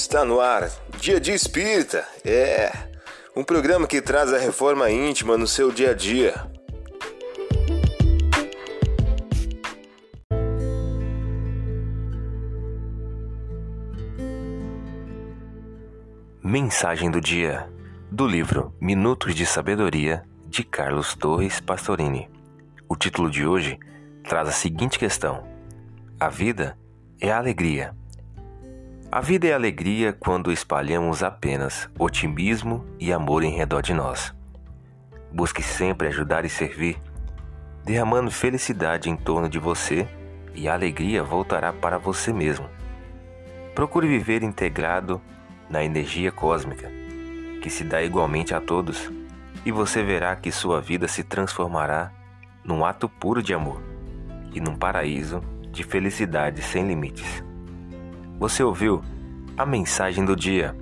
Está no ar, Dia de Espírita. É um programa que traz a reforma íntima no seu dia a dia. Mensagem do dia do livro Minutos de Sabedoria de Carlos Torres Pastorini. O título de hoje traz a seguinte questão: A vida é alegria. A vida é alegria quando espalhamos apenas otimismo e amor em redor de nós. Busque sempre ajudar e servir, derramando felicidade em torno de você e a alegria voltará para você mesmo. Procure viver integrado na energia cósmica, que se dá igualmente a todos, e você verá que sua vida se transformará num ato puro de amor e num paraíso de felicidade sem limites. Você ouviu a mensagem do dia?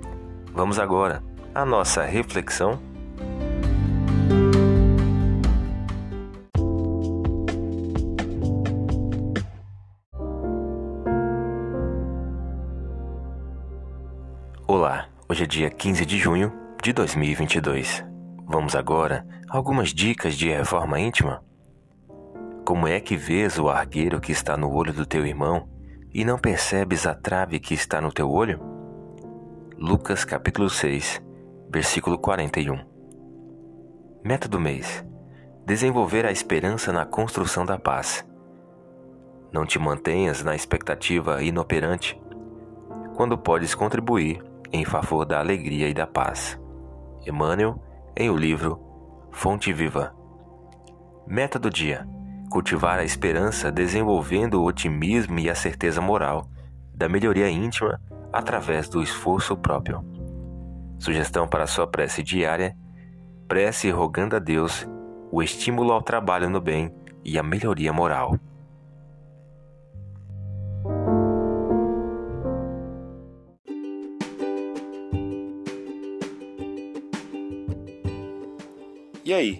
Vamos agora à nossa reflexão. Olá, hoje é dia 15 de junho de 2022. Vamos agora a algumas dicas de reforma íntima. Como é que vês o argueiro que está no olho do teu irmão e não percebes a trave que está no teu olho? Lucas capítulo 6, versículo 41. Meta do mês: desenvolver a esperança na construção da paz. Não te mantenhas na expectativa inoperante, quando podes contribuir em favor da alegria e da paz. Emmanuel, em o livro Fonte Viva. Meta do dia: cultivar a esperança desenvolvendo o otimismo e a certeza moral da melhoria íntima através do esforço próprio. Sugestão para sua prece diária: prece rogando a Deus o estímulo ao trabalho no bem e a melhoria moral. E aí,